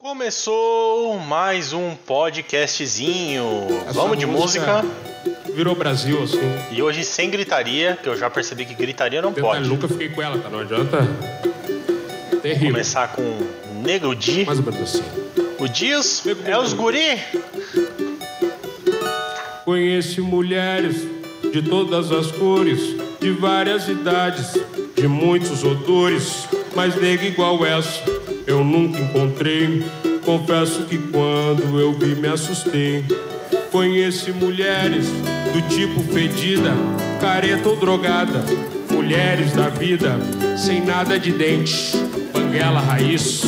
Começou mais um podcastzinho. Essa Vamos de música. Virou Brasil, assim. E hoje sem gritaria, que eu já percebi que gritaria não Eu pode. nunca fiquei com ela, tá? Não adianta. Terrível. Começar com Negro Di. Mais ou menos assim. O Dias é os guri. Conheci mulheres de todas as cores, de várias idades, de muitos odores, mas nega igual essa eu nunca encontrei. Confesso que quando eu vi me assustei. Conheci mulheres do tipo fedida, careta ou drogada, mulheres da vida sem nada de dente, banguela raiz,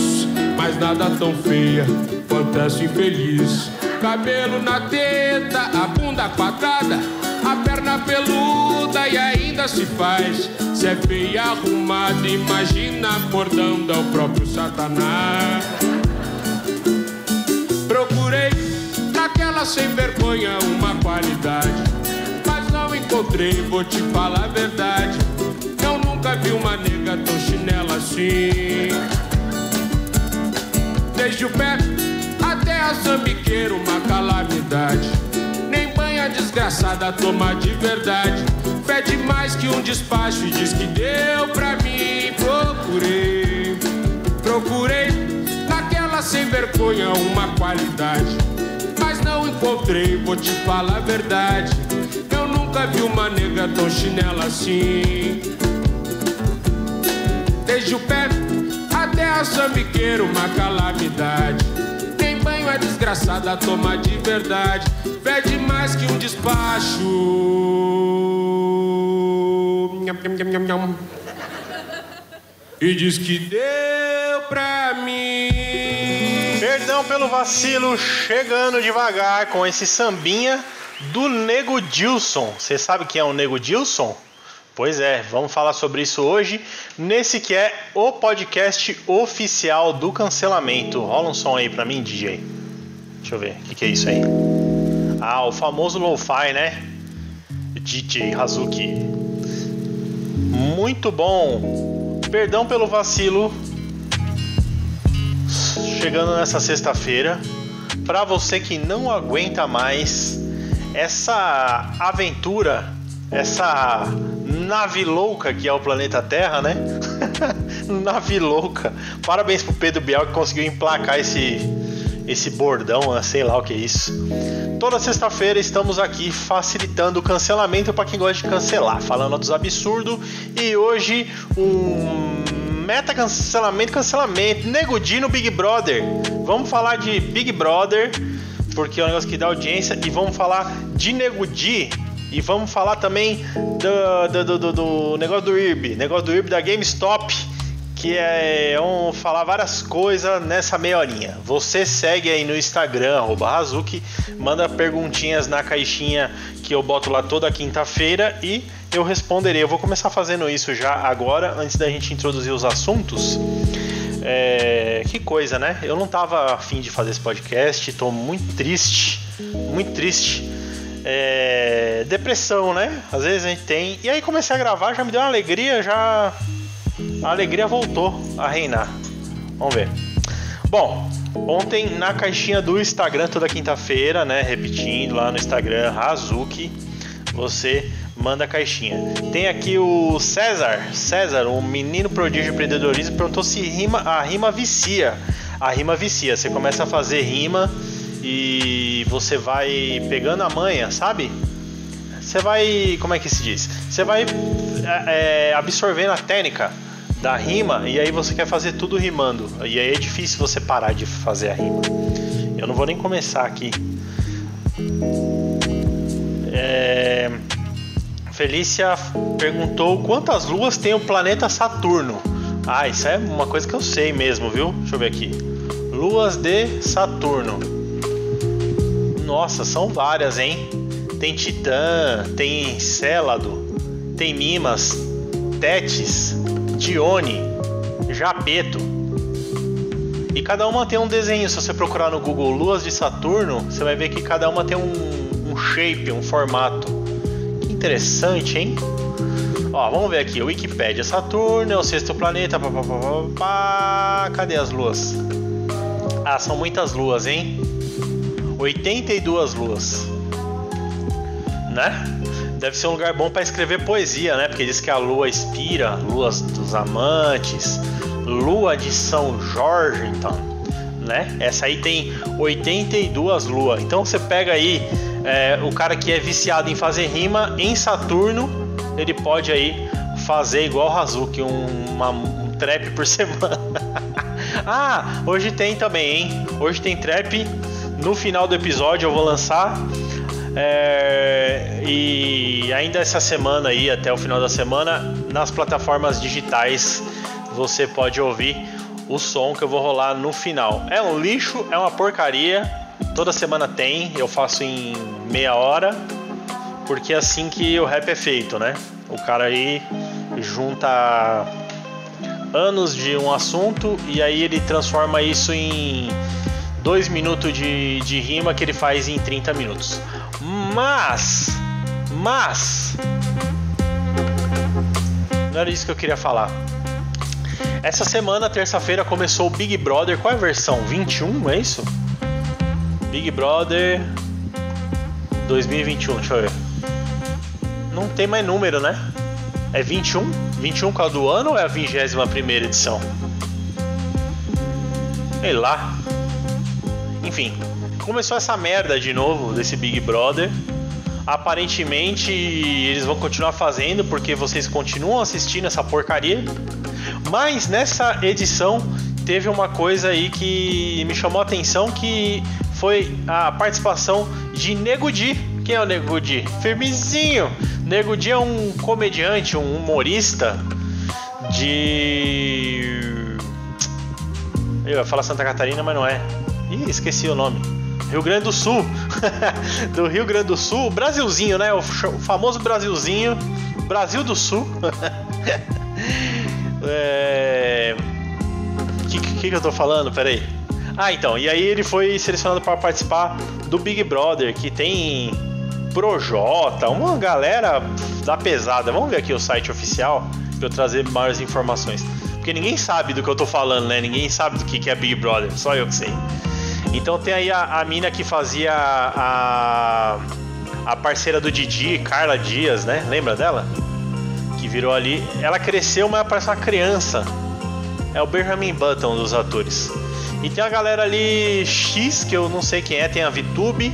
mas nada tão feia quanto essa infeliz. Cabelo na teta, a bunda quadrada, perna peluda e ainda se faz. Se é feia arrumada, imagina acordando ao próprio Satanás. Procurei naquela sem vergonha uma qualidade, mas não encontrei, vou te falar a verdade. Eu nunca vi uma nega tão chinela assim. Desde o pé até a sambiqueira, uma calamidade. Banha desgraçada toma de verdade. Fede mais que um despacho e diz que deu pra mim. Procurei, procurei naquela sem vergonha uma qualidade. Mas não encontrei, vou te falar a verdade. Eu nunca vi uma nega tão chinela assim. Desde o pé até a sambiqueira, uma calamidade. Banho é desgraçada, toma de verdade. Fede mais que um despacho. E diz que deu pra mim. Perdão pelo vacilo, chegando devagar com esse sambinha do Nego Dilson. Você sabe quem é o Nego Dilson? Pois é, vamos falar sobre isso hoje, nesse que é o podcast oficial do cancelamento. Rola um som aí pra mim, DJ. Deixa eu ver, o que, que é isso aí? Ah, o famoso lo-fi, né? DJ Hazuki. Muito bom. Perdão pelo vacilo, chegando nessa sexta-feira, para você que não aguenta mais essa aventura, essa nave louca que é o planeta Terra, né? nave louca. Parabéns pro Pedro Bial que conseguiu emplacar esse esse bordão, né? sei lá o que é isso. Toda sexta-feira estamos aqui facilitando o cancelamento para quem gosta de cancelar, falando dos absurdos e hoje um meta cancelamento, cancelamento, negudinho Big Brother. Vamos falar de Big Brother, porque é um negócio que dá audiência, e vamos falar de Negudi. E vamos falar também do, do, do, do- do negócio do IRB, negócio do IRB da GameStop, que é vamos falar várias coisas nessa meia horinha. Você segue aí no Instagram, arroba Hazuki, manda perguntinhas na caixinha que eu boto lá toda quinta-feira e eu responderei. Eu vou começar fazendo isso já agora, antes da gente introduzir os assuntos. É, que coisa, né? Eu não tava afim de fazer esse podcast, tô muito triste, muito triste. É, depressão, né? Às vezes a gente tem. E aí comecei a gravar, já me deu uma alegria, já. A alegria voltou a reinar. Vamos ver. Bom, ontem na caixinha do Instagram, toda quinta-feira, né? Repetindo lá no Instagram, Hazuki, você manda a caixinha. Tem aqui o César, César, um menino prodígio de empreendedorismo, perguntou se rima, a rima vicia. A rima vicia. Você começa a fazer rima e você vai pegando a manha, sabe? Você vai. Como é que se diz? Você vai é, é, absorvendo a técnica da rima e aí você quer fazer tudo rimando. E aí é difícil você parar de fazer a rima. Eu não vou nem começar aqui. É, Felícia perguntou quantas luas tem o planeta Saturno. Ah, isso é uma coisa que eu sei mesmo, viu? Deixa eu ver aqui. Luas de Saturno. Nossa, são várias, hein? Tem Titã, tem Célado, tem Mimas, Tétis, Dione, Japeto. E cada uma tem um desenho. Se você procurar no Google Luas de Saturno, você vai ver que cada uma tem um, um shape, um formato. Que interessante, hein? Ó, vamos ver aqui. Wikipédia Saturno é o sexto planeta. Pá, pá, pá, pá. Cadê as luas? Ah, são muitas luas, hein? 82 luas. Né? Deve ser um lugar bom para escrever poesia, né? Porque diz que a lua expira, luas dos amantes, lua de São Jorge, então, né? Essa aí tem 82 luas. Então você pega aí é, o cara que é viciado em fazer rima em Saturno, ele pode aí fazer igual o Hazuki, um, uma, um trap por semana. ah, hoje tem também, hein? Hoje tem trap. No final do episódio eu vou lançar é, e ainda essa semana aí, até o final da semana, nas plataformas digitais você pode ouvir o som que eu vou rolar no final. É um lixo, é uma porcaria. Toda semana tem, eu faço em meia hora, porque é assim que o rap é feito, né? O cara aí junta anos de um assunto e aí ele transforma isso em dois minutos de, de rima que ele faz em 30 minutos. Mas, mas, não era isso que eu queria falar. Essa semana, terça-feira, começou o Big Brother. Qual é a versão? 21, é isso? Big Brother 2021, deixa eu ver. Não tem mais número, né? É 21? 21 qual do ano ou é a 21 edição? Sei lá. Enfim, começou essa merda de novo desse Big Brother. Aparentemente eles vão continuar fazendo porque vocês continuam assistindo essa porcaria. Mas nessa edição teve uma coisa aí que me chamou a atenção que foi a participação de Nego Di. Quem é o Nego Di? Firmezinho. Nego Di é um comediante, um humorista de eu ia falar Santa Catarina, mas não é. Ih, esqueci o nome. Rio Grande do Sul. do Rio Grande do Sul, Brasilzinho, né? O famoso Brasilzinho. Brasil do Sul. é... que, que, que eu tô falando? Peraí. Ah, então. E aí ele foi selecionado para participar do Big Brother, que tem Projota, uma galera da pesada. Vamos ver aqui o site oficial para eu trazer maiores informações. Porque ninguém sabe do que eu tô falando, né? Ninguém sabe do que é Big Brother, só eu que sei. Então tem aí a, a mina que fazia a, a parceira do Didi, Carla Dias, né? Lembra dela? Que virou ali. Ela cresceu, mas parece uma criança. É o Benjamin Button dos atores. E tem a galera ali X, que eu não sei quem é, tem a Vitube,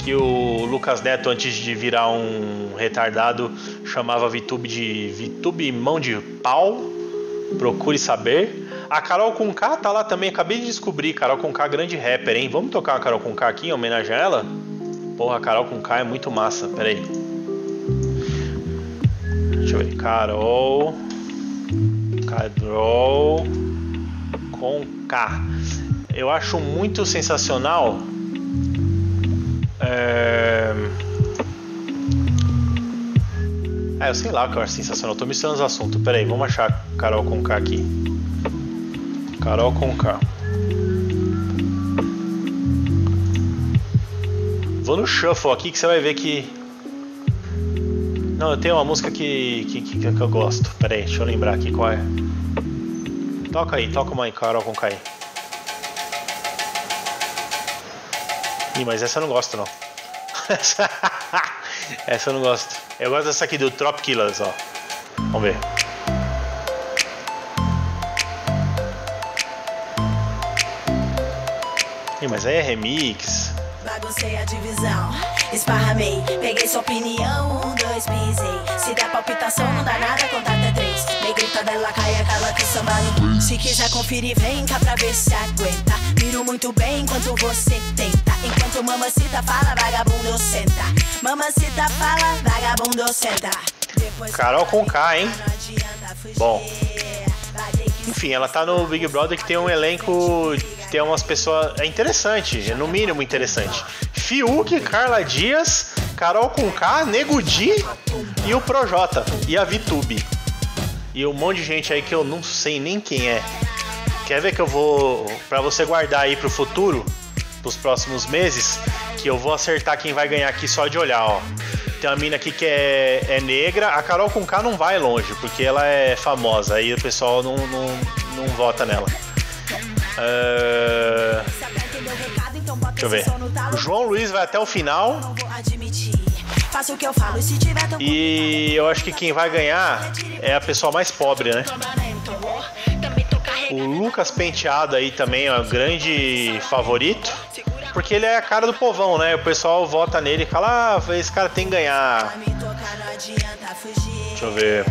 que o Lucas Neto, antes de virar um retardado, chamava Vitube de Vitube mão de pau. Procure saber. A Carol Conká tá lá também, acabei de descobrir. Carol Conká, grande rapper, hein? Vamos tocar a Carol Conká aqui em homenagem a ela? Porra, a Carol Conká é muito massa, peraí. Deixa eu ver. Carol. Carol Conká. Eu acho muito sensacional. É... Ah, eu sei lá o que eu acho sensacional. tô misturando os assuntos. Peraí, vamos achar Carol Conká aqui. Carol com K. Vou no shuffle aqui que você vai ver que. Não, eu tenho uma música que, que, que, que eu gosto. Pera aí, deixa eu lembrar aqui qual é. Toca aí, toca uma aí, Carol com K aí. Ih, mas essa eu não gosto não. essa eu não gosto. Eu gosto dessa aqui do Trop Killers, ó. Vamos ver. Ih, mas aí é remix. Baguncei a divisão, esparramei, peguei sua opinião, um, dois, pisei. Se der palpitação, não dá nada, contato é três. Negrita dela cai, aquela que samba no Se quiser conferir, vem cá pra ver se aguenta. Miro muito bem enquanto você tenta. Enquanto mamacita fala, vagabundo senta. Mamacita fala, vagabundo senta. Depois Carol com K, hein? Bom. Enfim, ela tá no Big Brother que tem um elenco tem umas pessoas. É interessante, é no mínimo interessante. Fiuk, Carla Dias, Carol K, Nego Di e o Projota. E a Vitube. E um monte de gente aí que eu não sei nem quem é. Quer ver que eu vou. para você guardar aí pro futuro, pros próximos meses, que eu vou acertar quem vai ganhar aqui só de olhar, ó. Tem uma mina aqui que é, é negra. A Carol com K não vai longe, porque ela é famosa. Aí o pessoal não, não, não vota nela. Uh... Deixa eu ver. O João Luiz vai até o final. E eu acho que quem vai ganhar é a pessoa mais pobre, né? O Lucas Penteado aí também é um grande favorito. Porque ele é a cara do povão, né? O pessoal vota nele e fala: ah, esse cara tem que ganhar. Deixa eu ver.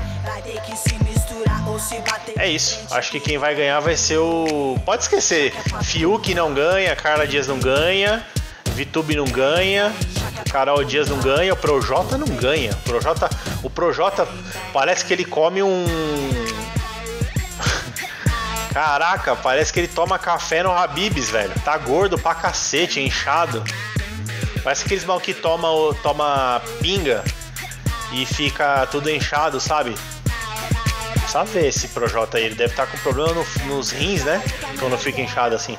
É isso. Acho que quem vai ganhar vai ser o. Pode esquecer. Fiuk não ganha, Carla Dias não ganha, Vitube não ganha, Carol Dias não ganha, o Projota não ganha. O Projota, o Projota parece que ele come um. Caraca, parece que ele toma café no Habibs, velho. Tá gordo pra cacete, inchado. Parece aqueles mal que toma, toma pinga e fica tudo inchado, sabe? Ver esse Projota aí. Ele deve estar tá com problema no, nos rins, né? Quando fica inchado assim.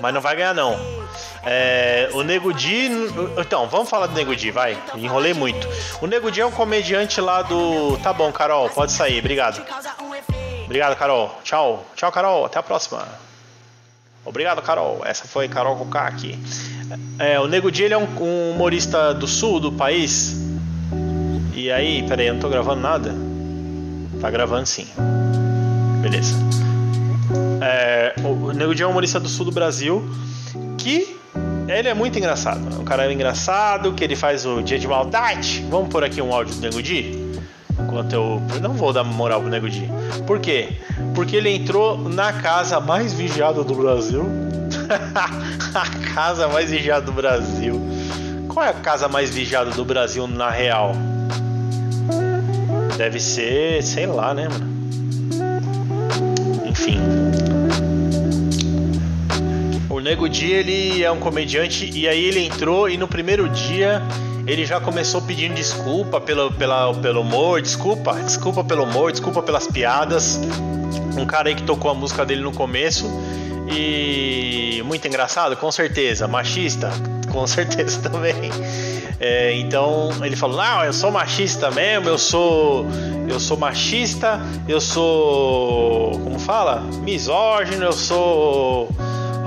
Mas não vai ganhar, não. É, o Nego Di. Então, vamos falar do Nego Di, vai. Enrolei muito. O Nego Di é um comediante lá do. Tá bom, Carol, pode sair. Obrigado. Obrigado, Carol. Tchau. Tchau, Carol. Até a próxima. Obrigado, Carol. Essa foi Carol Koká aqui. É, o Nego Di ele é um, um humorista do sul do país. E aí, peraí, eu não tô gravando nada. Tá gravando sim. Beleza. É, o Nego Di é um humorista do sul do Brasil que ele é muito engraçado. É um cara engraçado, que ele faz o dia de maldade. Vamos por aqui um áudio do Nego Di? Enquanto eu. não vou dar moral pro Nego Di. Por quê? Porque ele entrou na casa mais vigiada do Brasil. a casa mais vigiada do Brasil. Qual é a casa mais vigiada do Brasil na real? Deve ser, sei lá, né, mano? Enfim. O Nego Di, ele é um comediante e aí ele entrou e no primeiro dia ele já começou pedindo desculpa pelo, pela, pelo humor, desculpa, desculpa pelo humor, desculpa pelas piadas. Um cara aí que tocou a música dele no começo e muito engraçado, com certeza. Machista, com certeza também. É, então ele falou: Não, eu sou machista mesmo, eu sou. Eu sou machista, eu sou. Como fala? Misógino, eu sou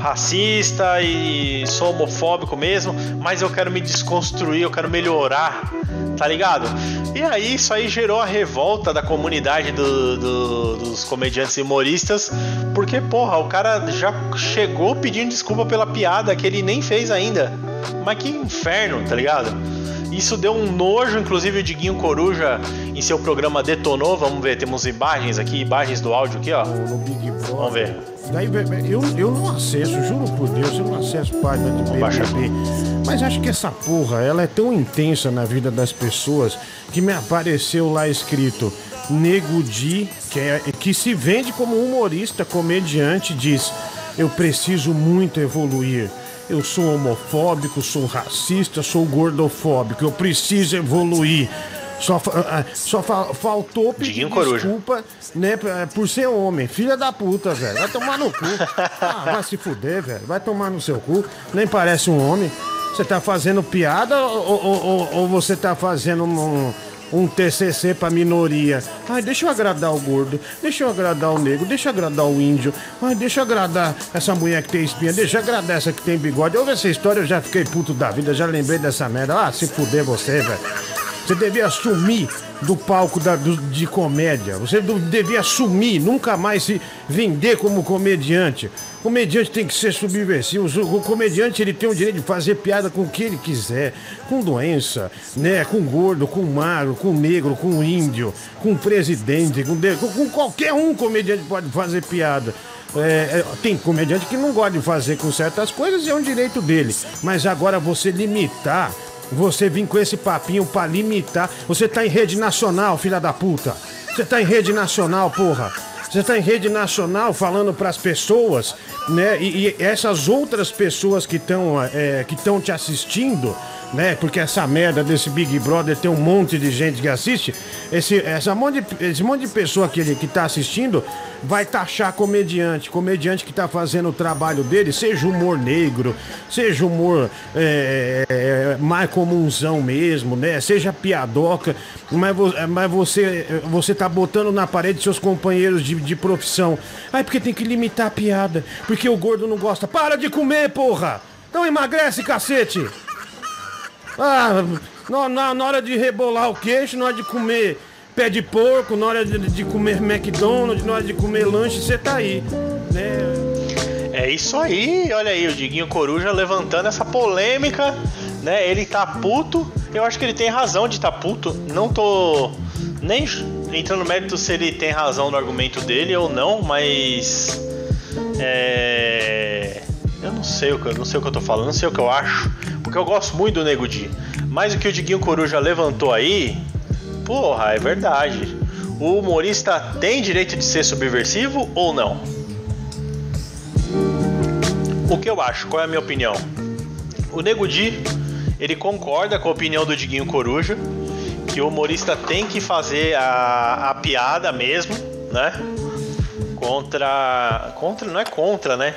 racista e sou homofóbico mesmo, mas eu quero me desconstruir, eu quero melhorar, tá ligado? E aí isso aí gerou a revolta da comunidade do, do, dos comediantes e humoristas, porque porra, o cara já chegou pedindo desculpa pela piada que ele nem fez ainda. Mas que inferno, tá ligado? Isso deu um nojo, inclusive o Diguinho Coruja em seu programa detonou. Vamos ver, temos imagens aqui, imagens do áudio aqui, ó. No Big Brother. Vamos ver. Daí, eu, eu não acesso, juro por Deus, eu não acesso página de BBB. Mas acho que essa porra, ela é tão intensa na vida das pessoas que me apareceu lá escrito Nego Di, que, é, que se vende como humorista, comediante, diz: Eu preciso muito evoluir eu sou homofóbico, sou racista, sou gordofóbico, eu preciso evoluir. Só, ah, ah, só faltou pedir desculpa, né, por ser homem. Filha da puta, velho. Vai tomar no cu. Ah, vai se fuder, velho. Vai tomar no seu cu. Nem parece um homem. Você tá fazendo piada ou, ou, ou, ou você tá fazendo um, um TCC pra minoria. Ai, deixa eu agradar o gordo, deixa eu agradar o negro, deixa eu agradar o índio. Ai, deixa eu agradar essa mulher que tem espinha, deixa eu agradar essa que tem bigode. Eu vi essa história, eu já fiquei puto da vida, já lembrei dessa merda. Ah, se fuder você, velho. Você devia assumir do palco da, do, de comédia. Você devia assumir, nunca mais se vender como comediante. Comediante tem que ser subversivo. O comediante ele tem o direito de fazer piada com o que ele quiser, com doença, né, com gordo, com magro, com negro, com índio, com presidente, com, com, com qualquer um comediante pode fazer piada. É, é, tem comediante que não gosta de fazer com certas coisas e é um direito dele. Mas agora você limitar você vir com esse papinho pra limitar. Você tá em rede nacional, filha da puta. Você tá em rede nacional, porra. Você tá em rede nacional falando para as pessoas, né? E, e, essas outras pessoas que estão é, que estão te assistindo, né? Porque essa merda desse Big Brother tem um monte de gente que assiste. Esse, essa monte de, esse monte de pessoa que, que tá assistindo vai taxar comediante, comediante que tá fazendo o trabalho dele, seja humor negro, seja humor é, é, mais comunzão mesmo, né? Seja piadoca, mas, mas você, você tá botando na parede seus companheiros de, de profissão. Ai, porque tem que limitar a piada. Porque o gordo não gosta. Para de comer, porra! Então emagrece, cacete! Ah, na, na, hora de rebolar o queixo, na hora de comer pé de porco, na hora de, de comer McDonald's, na hora de comer lanche, você tá aí. Né? É isso aí, olha aí, o Diguinho Coruja levantando essa polêmica, né? Ele tá puto, eu acho que ele tem razão de tá puto. Não tô nem entrando no mérito se ele tem razão no argumento dele ou não, mas. É. Eu não sei o que não sei o que eu tô falando, não sei o que eu acho. Porque eu gosto muito do Nego Di. Mas o que o Diguinho Coruja levantou aí, porra, é verdade. O humorista tem direito de ser subversivo ou não? O que eu acho? Qual é a minha opinião? O Nego Di, ele concorda com a opinião do Diguinho Coruja, que o humorista tem que fazer a, a piada mesmo, né? Contra. Contra. Não é contra, né?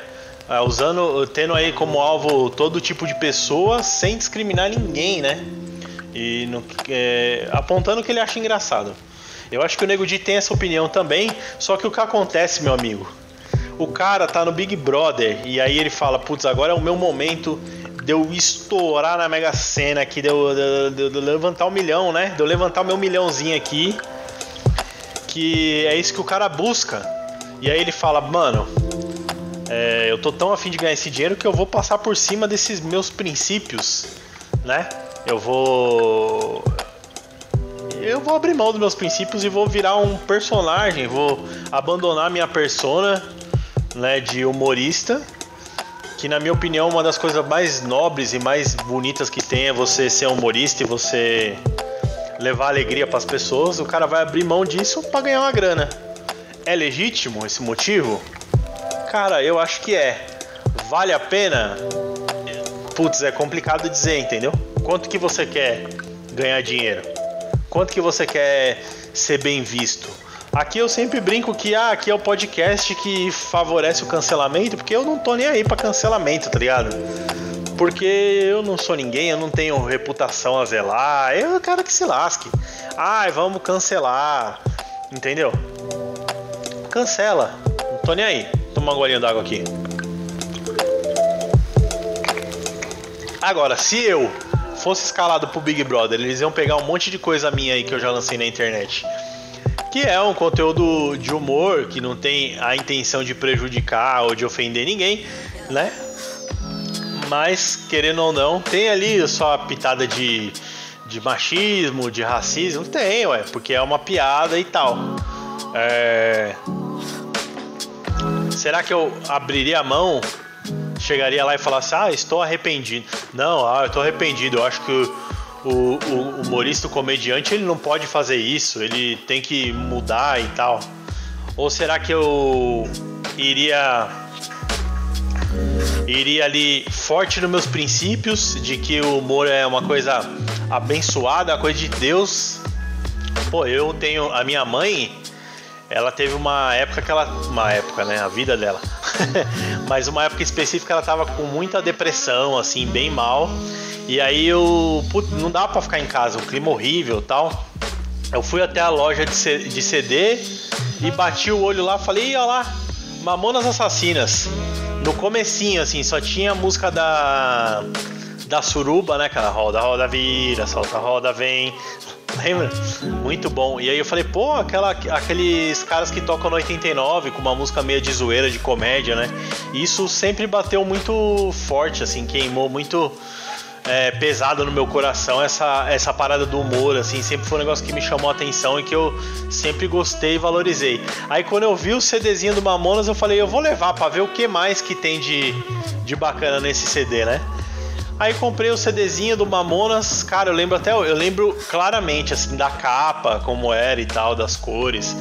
Ah, usando. tendo aí como alvo todo tipo de pessoa sem discriminar ninguém, né? E no, é, apontando o que ele acha engraçado. Eu acho que o Nego Di tem essa opinião também, só que o que acontece, meu amigo? O cara tá no Big Brother e aí ele fala: Putz, agora é o meu momento de eu estourar na Mega Sena aqui, de eu, de, de, de levantar um milhão, né? De eu levantar o meu milhãozinho aqui. Que é isso que o cara busca. E aí ele fala: Mano, é, eu tô tão afim de ganhar esse dinheiro que eu vou passar por cima desses meus princípios, né? Eu vou. Eu vou abrir mão dos meus princípios e vou virar um personagem, vou abandonar minha persona né, de humorista, que na minha opinião uma das coisas mais nobres e mais bonitas que tem é você ser humorista e você levar alegria para as pessoas. O cara vai abrir mão disso para ganhar uma grana. É legítimo esse motivo? Cara, eu acho que é. Vale a pena? Putz, é complicado dizer, entendeu? Quanto que você quer ganhar dinheiro? Quanto que você quer ser bem visto? Aqui eu sempre brinco que ah, aqui é o podcast que favorece o cancelamento, porque eu não tô nem aí para cancelamento, tá ligado? Porque eu não sou ninguém, eu não tenho reputação a zelar, eu quero que se lasque. Ai, vamos cancelar, entendeu? Cancela, não tô nem aí. Toma uma golinha d'água aqui. Agora, se eu fosse escalado pro Big Brother, eles iam pegar um monte de coisa minha aí que eu já lancei na internet. Que é um conteúdo de humor, que não tem a intenção de prejudicar ou de ofender ninguém, né? Mas, querendo ou não, tem ali só a pitada de, de machismo, de racismo. Tem, ué, porque é uma piada e tal. É... Será que eu abriria a mão chegaria lá e falasse, ah, estou arrependido. Não, ah, eu estou arrependido. Eu acho que o, o, humorista, o comediante, ele não pode fazer isso. Ele tem que mudar e tal. Ou será que eu iria iria ali forte nos meus princípios de que o humor é uma coisa abençoada, uma coisa de Deus. Pô, eu tenho a minha mãe, ela teve uma época que ela. Uma época, né? A vida dela. Mas uma época específica ela tava com muita depressão, assim, bem mal. E aí eu. Putz, não dava pra ficar em casa, um clima horrível tal. Eu fui até a loja de CD e bati o olho lá falei, olha lá, Mamonas Assassinas. No comecinho, assim, só tinha a música da. Da suruba, né? Aquela roda, roda vira, solta, roda vem. Lembra? Muito bom. E aí eu falei, pô, aquela, aqueles caras que tocam no 89 com uma música meio de zoeira, de comédia, né? Isso sempre bateu muito forte, assim, queimou muito é, pesado no meu coração essa, essa parada do humor, assim, sempre foi um negócio que me chamou a atenção e que eu sempre gostei e valorizei. Aí quando eu vi o CDzinho do Mamonas, eu falei, eu vou levar para ver o que mais que tem de, de bacana nesse CD, né? Aí comprei o CDzinho do Mamonas, cara, eu lembro até, eu lembro claramente assim da capa, como era e tal, das cores.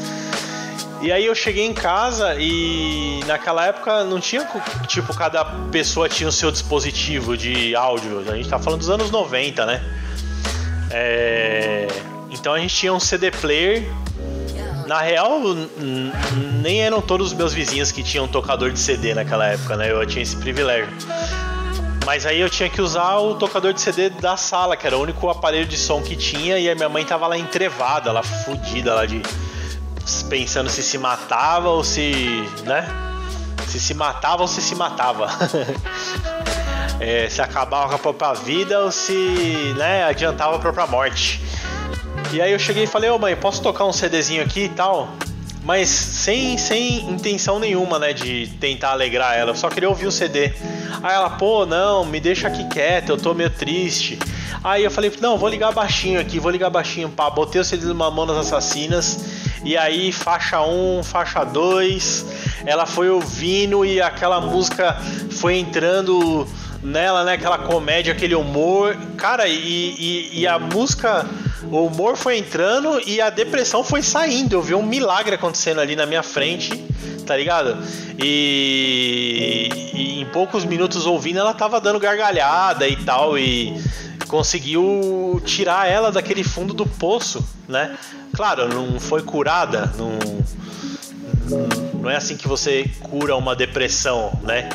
E aí eu cheguei em casa e naquela época não tinha, tipo, cada pessoa tinha o seu dispositivo de áudio. A gente tá falando dos anos 90, né? É... Então a gente tinha um CD player. Na real, nem eram todos os meus vizinhos que tinham tocador de CD naquela época, né? Eu tinha esse privilégio. Mas aí eu tinha que usar o tocador de CD da sala, que era o único aparelho de som que tinha, e a minha mãe tava lá entrevada, lá fudida lá de pensando se se matava ou se, né? Se se matava ou se se matava. é, se acabava com a própria vida ou se, né, adiantava a própria morte. E aí eu cheguei e falei, ô oh, mãe, posso tocar um CDzinho aqui e tal? Mas sem, sem intenção nenhuma, né, de tentar alegrar ela. Eu só queria ouvir o CD. Aí ela, pô, não, me deixa aqui quieta, eu tô meio triste. Aí eu falei, não, vou ligar baixinho aqui, vou ligar baixinho, pá. Botei o CD do Mamonas Assassinas. E aí, faixa 1, faixa 2. Ela foi ouvindo e aquela música foi entrando nela, né? Aquela comédia, aquele humor. Cara, e, e, e, a música, o humor foi entrando e a depressão foi saindo. Eu vi um milagre acontecendo ali na minha frente, tá ligado? E, e em poucos minutos ouvindo, ela tava dando gargalhada e tal. E conseguiu tirar ela daquele fundo do poço, né? Claro, não foi curada, não, não é assim que você cura uma depressão, né?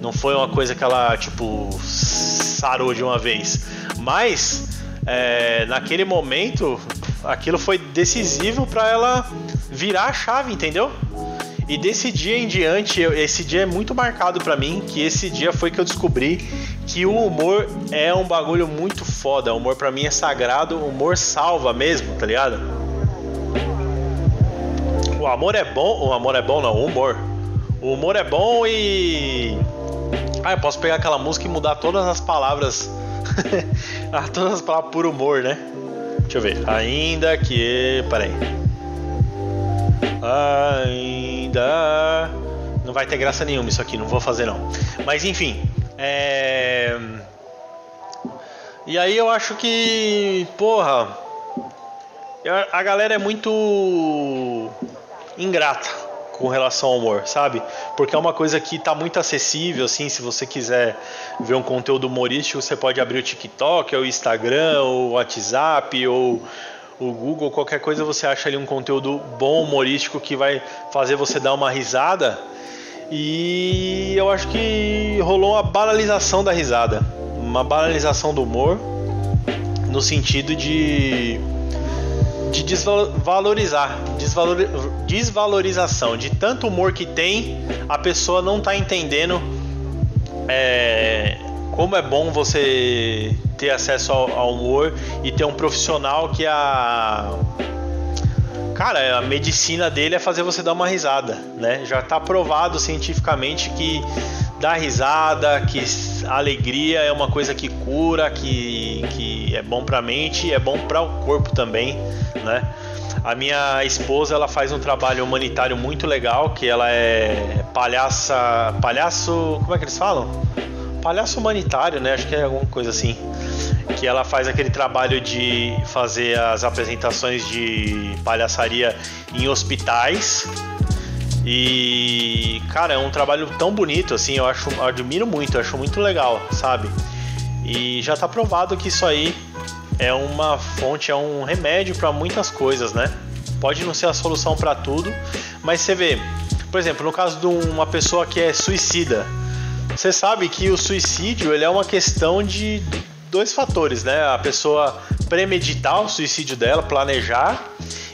Não foi uma coisa que ela, tipo, sarou de uma vez. Mas, é, naquele momento, aquilo foi decisivo para ela virar a chave, entendeu? E desse dia em diante, esse dia é muito marcado para mim, que esse dia foi que eu descobri que o humor é um bagulho muito foda. O humor para mim é sagrado, o humor salva mesmo, tá ligado? O amor é bom, o amor é bom não, o humor. O humor é bom e ah, eu posso pegar aquela música e mudar todas as palavras. ah, todas as palavras por humor, né? Deixa eu ver. Ainda que. Peraí. Ainda. Não vai ter graça nenhuma isso aqui, não vou fazer não. Mas enfim. É. E aí eu acho que. Porra. A galera é muito. ingrata com relação ao humor, sabe? Porque é uma coisa que tá muito acessível, assim, se você quiser ver um conteúdo humorístico, você pode abrir o TikTok, ou o Instagram, ou o WhatsApp, ou o Google, qualquer coisa você acha ali um conteúdo bom humorístico que vai fazer você dar uma risada. E eu acho que rolou uma banalização da risada, uma banalização do humor no sentido de de desvalorizar, desvalor, desvalorização de tanto humor que tem, a pessoa não tá entendendo é, como é bom você ter acesso ao, ao, humor e ter um profissional que a cara, a medicina dele é fazer você dar uma risada, né? Já tá provado cientificamente que dar risada, que a alegria é uma coisa que cura, que, que é bom para a mente e é bom para o corpo também, né? A minha esposa ela faz um trabalho humanitário muito legal, que ela é palhaça, palhaço, como é que eles falam? Palhaço humanitário, né? Acho que é alguma coisa assim. Que ela faz aquele trabalho de fazer as apresentações de palhaçaria em hospitais e, cara, é um trabalho tão bonito, assim, eu acho, eu admiro muito, eu acho muito legal, sabe? E já tá provado que isso aí é uma fonte, é um remédio para muitas coisas, né? Pode não ser a solução para tudo, mas você vê, por exemplo, no caso de uma pessoa que é suicida, você sabe que o suicídio ele é uma questão de dois fatores, né? A pessoa premeditar o suicídio dela, planejar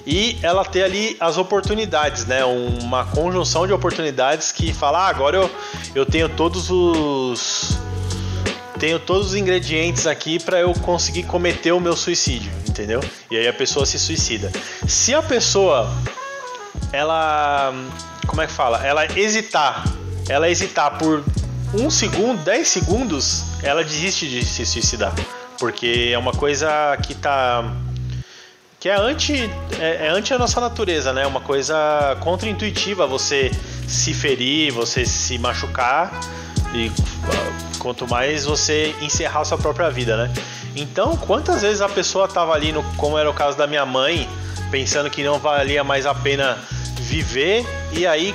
e ela ter ali as oportunidades, né? Uma conjunção de oportunidades que fala, ah, agora eu, eu tenho todos os tenho todos os ingredientes aqui para eu conseguir cometer o meu suicídio, entendeu? E aí a pessoa se suicida. Se a pessoa ela como é que fala? Ela hesitar, ela hesitar por um segundo, dez segundos, ela desiste de se suicidar, porque é uma coisa que tá que é anti, é, é anti a nossa natureza, né? Uma coisa contra-intuitiva você se ferir, você se machucar e quanto mais você encerrar sua própria vida, né? Então, quantas vezes a pessoa tava ali, no, como era o caso da minha mãe, pensando que não valia mais a pena viver e aí,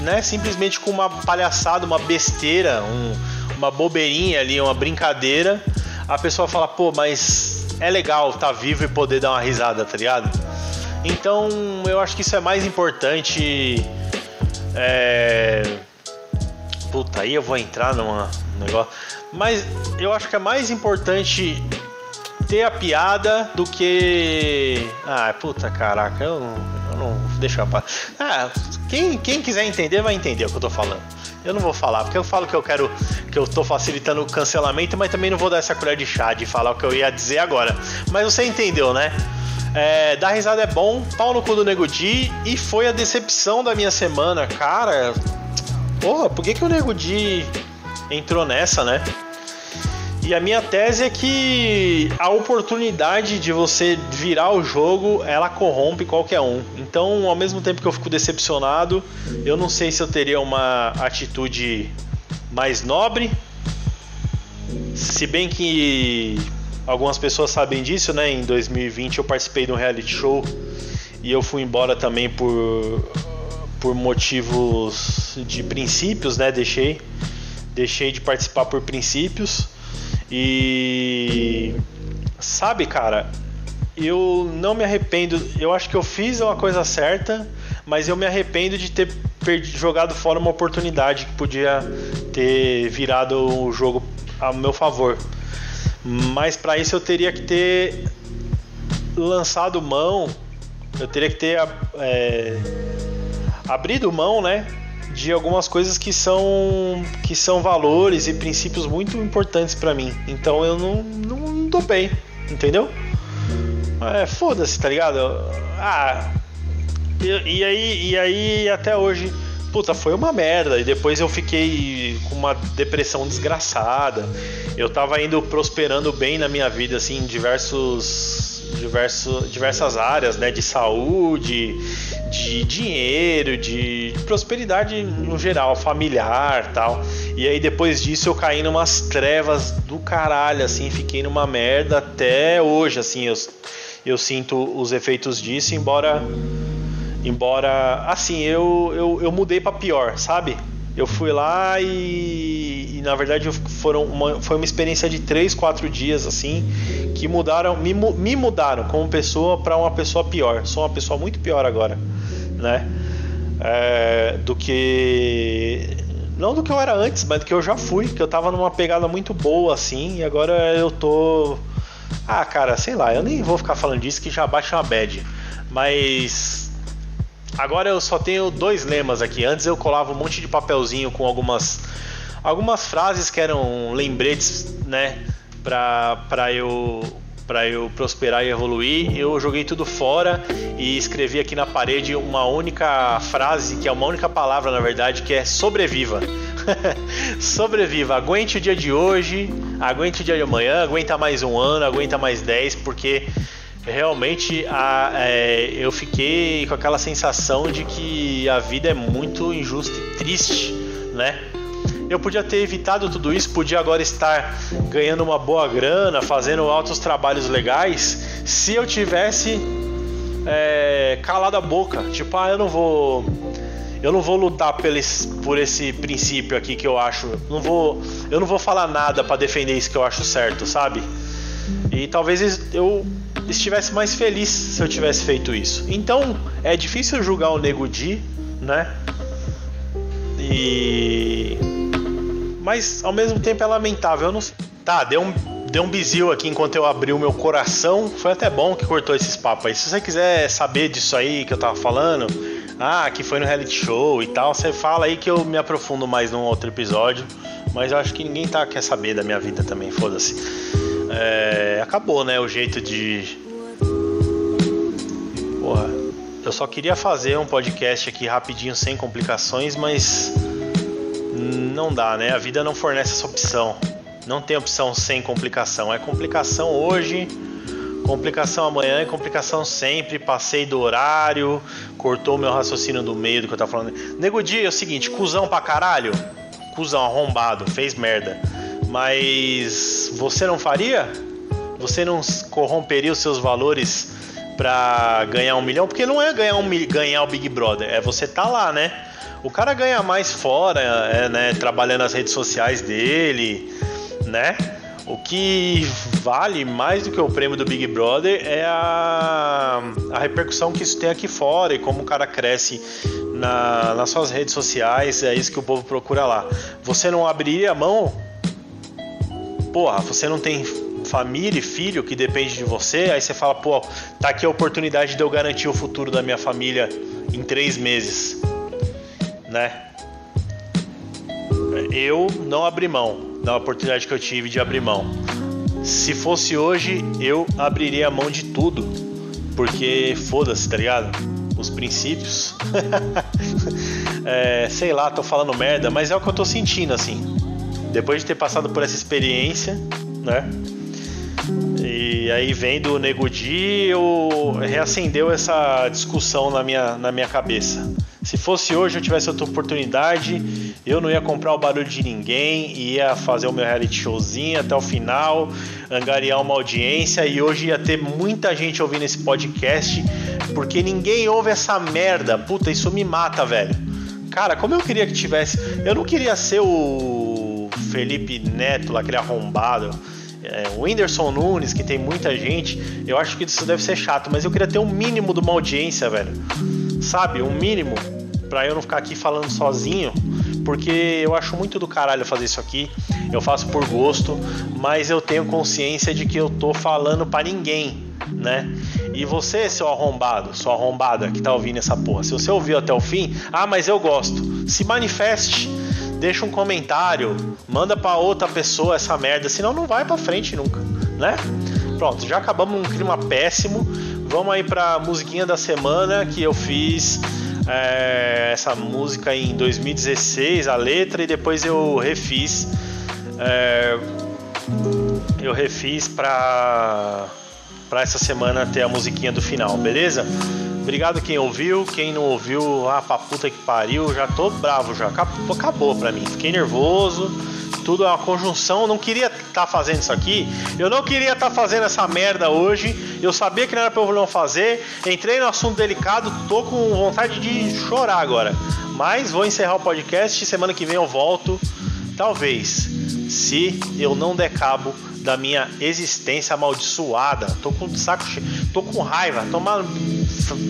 né, simplesmente com uma palhaçada, uma besteira, um, uma bobeirinha ali, uma brincadeira, a pessoa fala, pô, mas é legal estar tá vivo e poder dar uma risada, tá ligado? Então eu acho que isso é mais importante. É... Puta, aí eu vou entrar numa negócio. Mas eu acho que é mais importante ter a piada do que. Ah, puta caraca, eu não. Eu não deixa eu Ah, quem, quem quiser entender vai entender o que eu tô falando. Eu não vou falar, porque eu falo que eu quero. que eu tô facilitando o cancelamento, mas também não vou dar essa colher de chá de falar o que eu ia dizer agora. Mas você entendeu, né? É, dar risada é bom, pau no cu do Nego Di, e foi a decepção da minha semana, cara. Porra, por que, que o Nego Di entrou nessa, né? E a minha tese é que a oportunidade de você virar o jogo, ela corrompe qualquer um. Então, ao mesmo tempo que eu fico decepcionado, eu não sei se eu teria uma atitude mais nobre. Se bem que algumas pessoas sabem disso, né? Em 2020 eu participei de um reality show e eu fui embora também por por motivos de princípios, né? Deixei deixei de participar por princípios e sabe, cara, eu não me arrependo. Eu acho que eu fiz uma coisa certa, mas eu me arrependo de ter perdido, jogado fora uma oportunidade que podia ter virado o jogo a meu favor. Mas para isso eu teria que ter lançado mão, eu teria que ter é, abrido mão, né, de algumas coisas que são que são valores e princípios muito importantes para mim. Então eu não, não, não dou bem, entendeu? É, foda-se, tá ligado? Ah, e, e, aí, e aí até hoje, puta, foi uma merda. E depois eu fiquei com uma depressão desgraçada. Eu tava indo prosperando bem na minha vida, assim, em diversos, diverso, diversas áreas, né? De saúde, de dinheiro, de prosperidade no geral, familiar tal. E aí depois disso eu caí numas trevas do caralho, assim, fiquei numa merda até hoje, assim, eu eu sinto os efeitos disso, embora embora assim, eu eu, eu mudei para pior, sabe? Eu fui lá e, e na verdade foram uma, foi uma experiência de três, quatro dias assim que mudaram, me, me mudaram como pessoa para uma pessoa pior. Sou uma pessoa muito pior agora, né? É, do que não do que eu era antes, mas do que eu já fui, que eu tava numa pegada muito boa assim, e agora eu tô ah, cara, sei lá, eu nem vou ficar falando disso que já baixa uma bad. Mas agora eu só tenho dois lemas aqui. Antes eu colava um monte de papelzinho com algumas algumas frases que eram lembretes, né, pra, pra eu para eu prosperar e evoluir, eu joguei tudo fora e escrevi aqui na parede uma única frase, que é uma única palavra na verdade, que é sobreviva. sobreviva, aguente o dia de hoje, aguente o dia de amanhã, aguenta mais um ano, aguenta mais dez, porque realmente a, é, eu fiquei com aquela sensação de que a vida é muito injusta e triste, né? Eu podia ter evitado tudo isso, podia agora estar ganhando uma boa grana, fazendo altos trabalhos legais, se eu tivesse é, calado a boca. Tipo, ah, eu não vou. Eu não vou lutar por esse, por esse princípio aqui que eu acho. Não vou, eu não vou falar nada para defender isso que eu acho certo, sabe? E talvez eu estivesse mais feliz se eu tivesse feito isso. Então é difícil julgar o Nego Di, né? E mas ao mesmo tempo é lamentável. Eu não. Tá, deu um, deu um bizil aqui enquanto eu abri o meu coração. Foi até bom que cortou esses papos aí. Se você quiser saber disso aí que eu tava falando, ah, que foi no reality show e tal, você fala aí que eu me aprofundo mais num outro episódio. Mas eu acho que ninguém tá quer saber da minha vida também, foda-se. É, acabou, né? O jeito de. Porra. Eu só queria fazer um podcast aqui rapidinho, sem complicações, mas não dá, né? A vida não fornece essa opção. Não tem opção sem complicação. É complicação hoje, complicação amanhã e complicação sempre. Passei do horário, cortou meu raciocínio do meio do que eu tava falando. Nego dia é o seguinte, cuzão pra caralho. Cuzão arrombado, fez merda. Mas você não faria? Você não corromperia os seus valores para ganhar um milhão? Porque não é ganhar, um, ganhar o Big Brother, é você tá lá, né? O cara ganha mais fora, é, né? Trabalhando nas redes sociais dele, né? O que vale mais do que o prêmio do Big Brother é a, a repercussão que isso tem aqui fora e como o cara cresce na, nas suas redes sociais. É isso que o povo procura lá. Você não abriria a mão? Porra, você não tem família e filho que depende de você, aí você fala, pô, tá aqui a oportunidade de eu garantir o futuro da minha família em três meses, né? Eu não abri mão da oportunidade que eu tive de abrir mão. Se fosse hoje, eu abriria a mão de tudo, porque foda-se, tá ligado? Os princípios. é, sei lá, tô falando merda, mas é o que eu tô sentindo assim. Depois de ter passado por essa experiência, né? E aí vendo o Nego Di, eu reacendeu essa discussão na minha, na minha cabeça. Se fosse hoje eu tivesse outra oportunidade, eu não ia comprar o barulho de ninguém, ia fazer o meu reality showzinho até o final, angariar uma audiência e hoje ia ter muita gente ouvindo esse podcast, porque ninguém ouve essa merda. Puta, isso me mata, velho. Cara, como eu queria que tivesse. Eu não queria ser o Felipe Neto, aquele arrombado é, o Whindersson Nunes, que tem muita gente, eu acho que isso deve ser chato, mas eu queria ter um mínimo de uma audiência, velho. Sabe? Um mínimo pra eu não ficar aqui falando sozinho, porque eu acho muito do caralho fazer isso aqui. Eu faço por gosto, mas eu tenho consciência de que eu tô falando para ninguém, né? E você, seu arrombado, sua arrombada que tá ouvindo essa porra, se você ouviu até o fim, ah, mas eu gosto, se manifeste deixa um comentário, manda para outra pessoa essa merda, senão não vai para frente nunca, né? Pronto, já acabamos um clima péssimo. Vamos aí pra musiquinha da semana que eu fiz é, essa música em 2016, a letra, e depois eu refiz. É, eu refiz pra, pra essa semana ter a musiquinha do final, beleza? Obrigado quem ouviu, quem não ouviu, ah, pra puta que pariu, já tô bravo já. Acabou, acabou pra mim. Fiquei nervoso. Tudo é uma conjunção. não queria estar tá fazendo isso aqui. Eu não queria estar tá fazendo essa merda hoje. Eu sabia que não era pra eu não fazer. Entrei no assunto delicado, tô com vontade de chorar agora. Mas vou encerrar o podcast. Semana que vem eu volto. Talvez. Se eu não der cabo da minha existência amaldiçoada. Tô com saco cheio, tô com raiva, tomar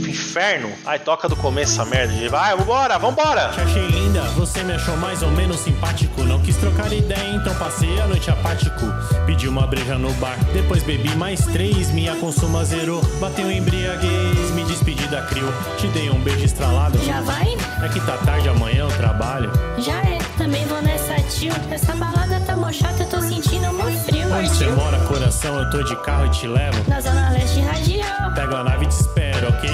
inferno. Ai, toca do começo essa merda. Vai, vambora, vambora. Te achei linda, você me achou mais ou menos simpático. Não quis trocar ideia, então passei a noite apático. Pedi uma breja no bar, depois bebi mais três. Minha consuma zerou, bateu embriaguez. Me despedi da crio, te dei um beijo estralado. Já vai? É que tá tarde, amanhã eu trabalho. Já é, também vou nessa tio. Essa balada tá mó chata, eu tô sentindo muito frio. Onde você mora, coração, eu tô de carro e te levo. Na zona leste radial. Pego a nave e te espero, ok?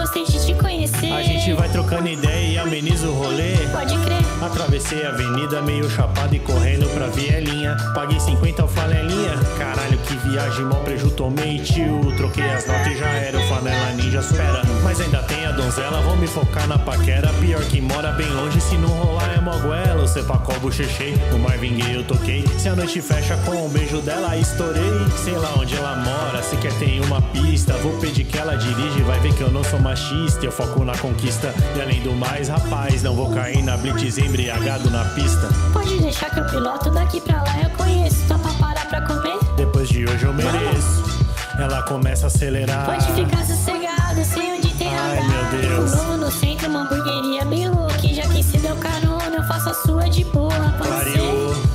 Espera gostei de te conhecer. A gente vai trocando ideia e ameniza o rolê. Pode crer. Atravessei a avenida meio chapado e correndo pra Vielinha. Paguei 50 alfanelinha. Caralho, que viagem, mal preju tomei, tio. Troquei as notas e já era o Fanela Ninja supera. Mas ainda tem a donzela, vou me focar na paquera. Pior que mora bem longe, se não rolar é moguela. O Cepacol bochechei, o Marvin Gaye eu toquei. Se a noite fecha com um beijo dela, estourei. Sei lá onde ela mora, se quer tem uma pista. Vou pedir que ela dirige, vai ver que eu não sou machista. Eu foco na conquista. E além do mais, rapaz, não vou cair na blitz embriagado na pista. Pode deixar que eu piloto daqui pra lá, eu conheço. Só pra parar pra comer. Depois de hoje eu mereço. Ela começa a acelerar. Pode ficar sossegado, sei onde tem Ai, radar. meu Deus. Novo no centro, uma hamburgueria bem louca. Já que se deu carona, eu faço a sua de boa, pode Pariu. ser.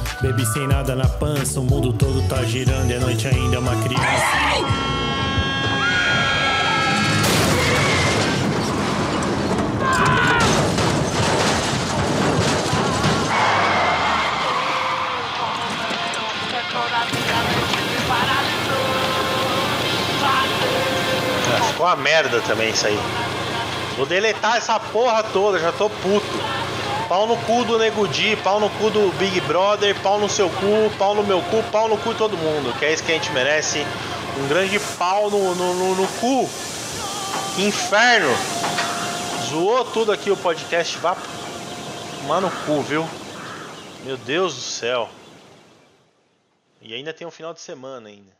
Sem nada na pança, o mundo todo tá girando e a noite ainda é uma criança. Ah, uma merda também isso aí. Vou deletar essa porra toda, já tô puto. Pau no cu do Nego Di, pau no cu do Big Brother, pau no seu cu, pau no meu cu, pau no cu de todo mundo. Que é isso que a gente merece. Um grande pau no, no, no, no cu. Inferno. Zoou tudo aqui o podcast. Vá tomar no cu, viu? Meu Deus do céu. E ainda tem um final de semana ainda.